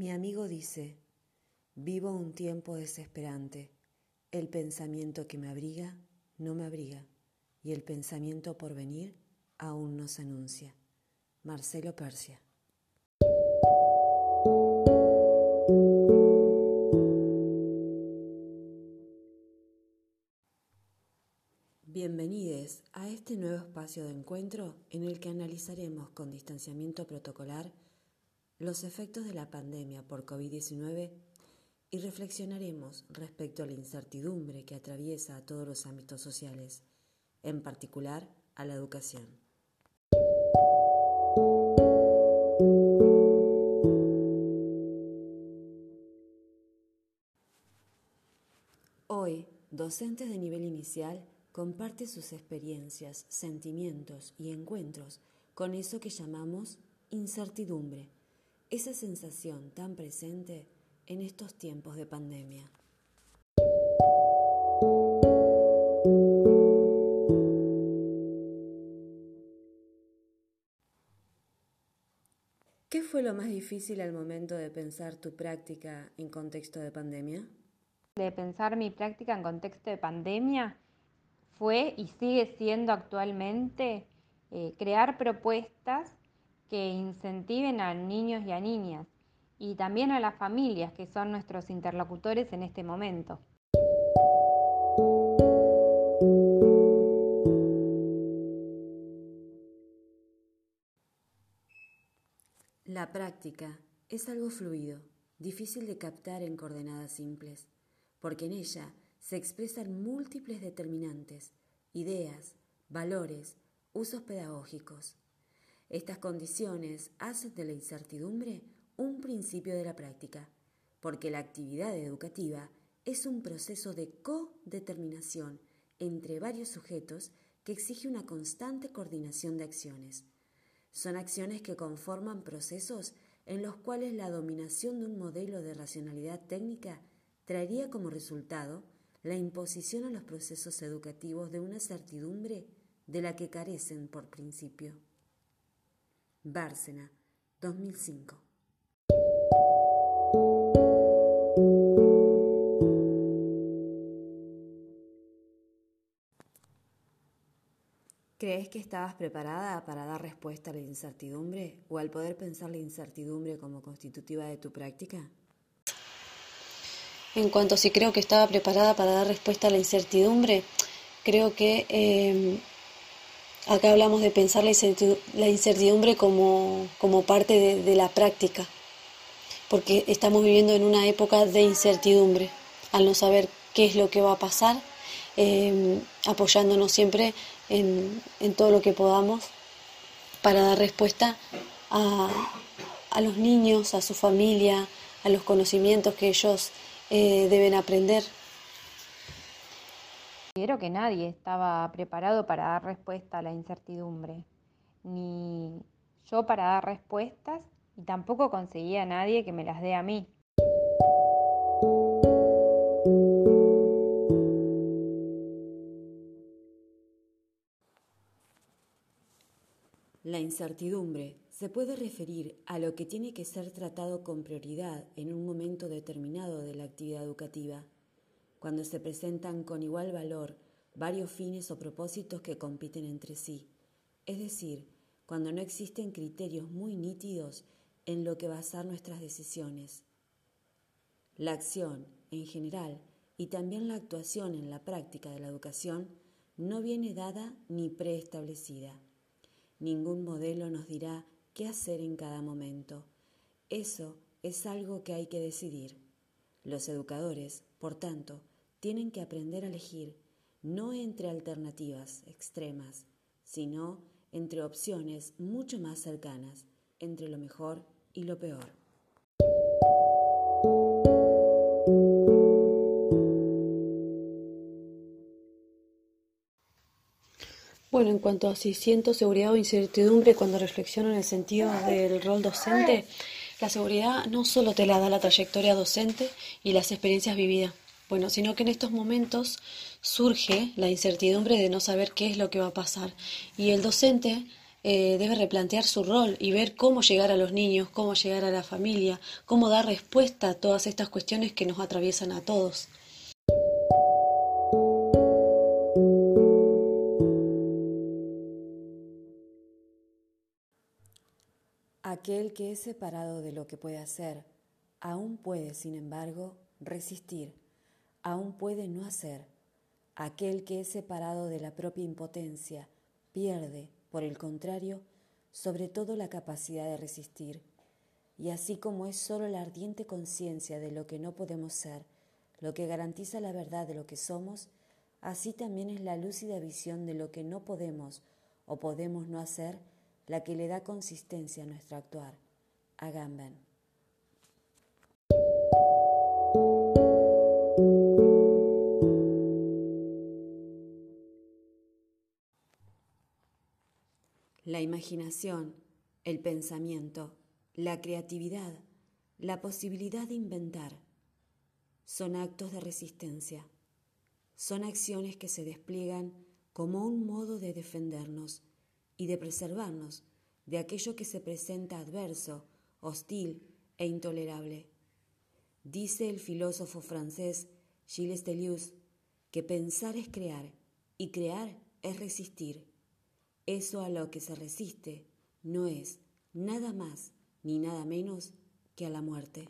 Mi amigo dice, vivo un tiempo desesperante. El pensamiento que me abriga no me abriga y el pensamiento por venir aún no se anuncia. Marcelo Persia. Bienvenidos a este nuevo espacio de encuentro en el que analizaremos con distanciamiento protocolar los efectos de la pandemia por COVID-19 y reflexionaremos respecto a la incertidumbre que atraviesa a todos los ámbitos sociales, en particular a la educación. Hoy, docentes de nivel inicial comparte sus experiencias, sentimientos y encuentros con eso que llamamos incertidumbre, esa sensación tan presente en estos tiempos de pandemia. ¿Qué fue lo más difícil al momento de pensar tu práctica en contexto de pandemia? De pensar mi práctica en contexto de pandemia fue y sigue siendo actualmente eh, crear propuestas que incentiven a niños y a niñas y también a las familias que son nuestros interlocutores en este momento. La práctica es algo fluido, difícil de captar en coordenadas simples, porque en ella se expresan múltiples determinantes, ideas, valores, usos pedagógicos. Estas condiciones hacen de la incertidumbre un principio de la práctica, porque la actividad educativa es un proceso de codeterminación entre varios sujetos que exige una constante coordinación de acciones. Son acciones que conforman procesos en los cuales la dominación de un modelo de racionalidad técnica traería como resultado la imposición a los procesos educativos de una certidumbre de la que carecen por principio. Bárcena, 2005. ¿Crees que estabas preparada para dar respuesta a la incertidumbre o al poder pensar la incertidumbre como constitutiva de tu práctica? En cuanto a si creo que estaba preparada para dar respuesta a la incertidumbre, creo que eh, acá hablamos de pensar la incertidumbre, como, parte de, la práctica, porque estamos viviendo en una época de incertidumbre, al no saber qué es lo que va a pasar, eh, apoyándonos siempre en, todo lo que podamos para dar respuesta a, a los niños, a su familia, a los conocimientos que ellos eh, deben aprender. Considero que nadie estaba preparado para dar respuesta a la incertidumbre, ni yo para dar respuestas, y tampoco conseguía a nadie que me las dé a mí. La incertidumbre se puede referir a lo que tiene que ser tratado con prioridad en un momento determinado de la actividad educativa, cuando se presentan con igual valor varios fines o propósitos que compiten entre sí, es decir, cuando no existen criterios muy nítidos en lo que basar nuestras decisiones. La acción, en general, y también la actuación en la práctica de la educación no viene dada ni preestablecida. Ningún modelo nos dirá qué hacer en cada momento. Eso es algo que hay que decidir. Los educadores, por tanto, tienen que aprender a elegir no entre alternativas extremas, sino entre opciones mucho más cercanas, entre lo mejor y lo peor. Bueno, en cuanto a si siento seguridad o incertidumbre cuando reflexiono en el sentido del rol docente, la seguridad no solo te la da la trayectoria docente y las experiencias vividas, bueno, sino que en estos momentos surge la incertidumbre de no saber qué es lo que va a pasar. Y el docente eh, debe replantear su rol y ver cómo llegar a los niños, cómo llegar a la familia, cómo dar respuesta a todas estas cuestiones que nos atraviesan a todos. Aquel que es separado de lo que puede hacer, aún puede, sin embargo, resistir, aún puede no hacer. Aquel que es separado de la propia impotencia, pierde, por el contrario, sobre todo la capacidad de resistir. Y así como es sólo la ardiente conciencia de lo que no podemos ser, lo que garantiza la verdad de lo que somos, así también es la lúcida visión de lo que no podemos o podemos no hacer la que le da consistencia a nuestro actuar. Agamben. La imaginación, el pensamiento, la creatividad, la posibilidad de inventar, son actos de resistencia, son acciones que se despliegan como un modo de defendernos y de preservarnos de aquello que se presenta adverso, hostil e intolerable. Dice el filósofo francés Gilles Deleuze que pensar es crear y crear es resistir. Eso a lo que se resiste no es nada más ni nada menos que a la muerte.